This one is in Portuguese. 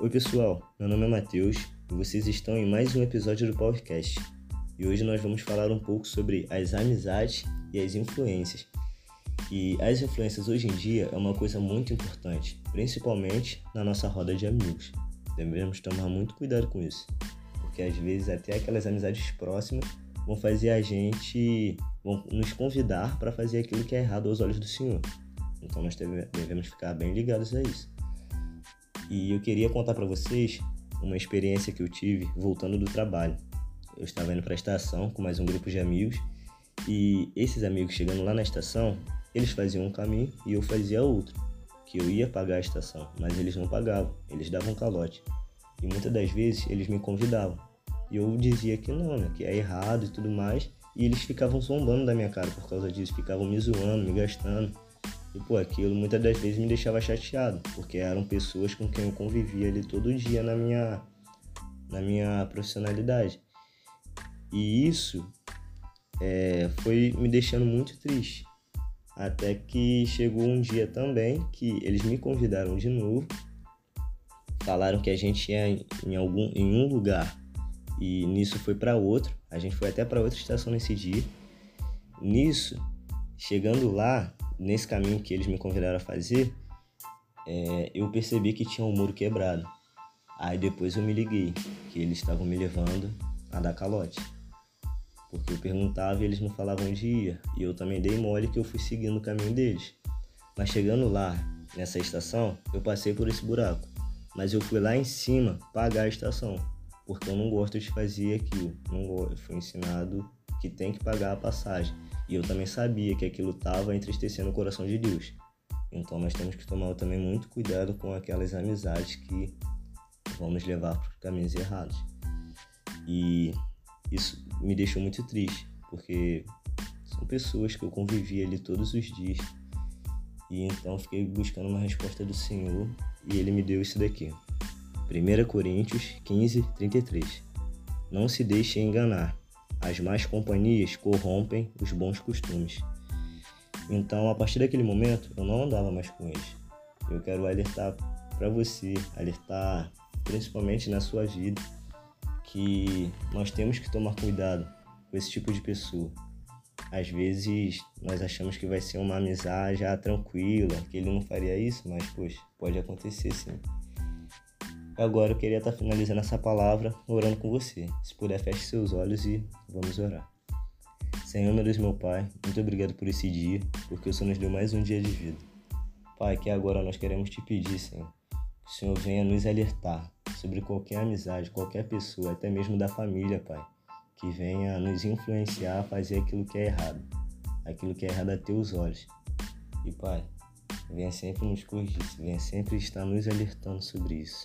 Oi pessoal, meu nome é Matheus e vocês estão em mais um episódio do podcast. E hoje nós vamos falar um pouco sobre as amizades e as influências. E as influências hoje em dia é uma coisa muito importante, principalmente na nossa roda de amigos. Devemos tomar muito cuidado com isso, porque às vezes até aquelas amizades próximas vão fazer a gente, vão nos convidar para fazer aquilo que é errado aos olhos do Senhor. Então nós devemos ficar bem ligados a isso. E eu queria contar para vocês uma experiência que eu tive voltando do trabalho. Eu estava indo para a estação com mais um grupo de amigos e esses amigos chegando lá na estação, eles faziam um caminho e eu fazia outro, que eu ia pagar a estação, mas eles não pagavam, eles davam calote. E muitas das vezes eles me convidavam. E eu dizia que não, né, que é errado e tudo mais, e eles ficavam zombando da minha cara por causa disso, ficavam me zoando, me gastando. E pô, aquilo muitas das vezes me deixava chateado, porque eram pessoas com quem eu convivia ali todo dia na minha, na minha profissionalidade. E isso é, foi me deixando muito triste. Até que chegou um dia também que eles me convidaram de novo, falaram que a gente ia em, algum, em um lugar e nisso foi para outro. A gente foi até para outra estação nesse dia. Nisso, chegando lá, nesse caminho que eles me convidaram a fazer, é, eu percebi que tinha um muro quebrado. Aí depois eu me liguei que eles estavam me levando a dar calote. Porque eu perguntava e eles não falavam onde ia. E eu também dei mole que eu fui seguindo o caminho deles. Mas chegando lá, nessa estação, eu passei por esse buraco. Mas eu fui lá em cima pagar a estação. Porque eu não gosto de fazer aquilo. Não gosto. Fui ensinado que tem que pagar a passagem. E eu também sabia que aquilo estava entristecendo o coração de Deus. Então nós temos que tomar também muito cuidado com aquelas amizades que vão nos levar para caminhos errados. E isso me deixou muito triste, porque são pessoas que eu convivi ali todos os dias. E então fiquei buscando uma resposta do Senhor e ele me deu isso daqui. 1 Coríntios 15, 33. Não se deixe enganar. As más companhias corrompem os bons costumes. Então, a partir daquele momento, eu não andava mais com eles. Eu quero alertar para você, alertar principalmente na sua vida, que nós temos que tomar cuidado com esse tipo de pessoa. Às vezes nós achamos que vai ser uma amizade já tranquila, que ele não faria isso, mas poxa, pode acontecer sim. Agora eu queria estar finalizando essa palavra orando com você. Se puder, feche seus olhos e vamos orar. Senhor, meu Deus, meu Pai, muito obrigado por esse dia, porque o Senhor nos deu mais um dia de vida. Pai, que agora nós queremos te pedir, Senhor, que o Senhor venha nos alertar sobre qualquer amizade, qualquer pessoa, até mesmo da família, Pai, que venha nos influenciar a fazer aquilo que é errado, aquilo que é errado a teus olhos. E, Pai, venha sempre nos corrigir, venha sempre estar nos alertando sobre isso.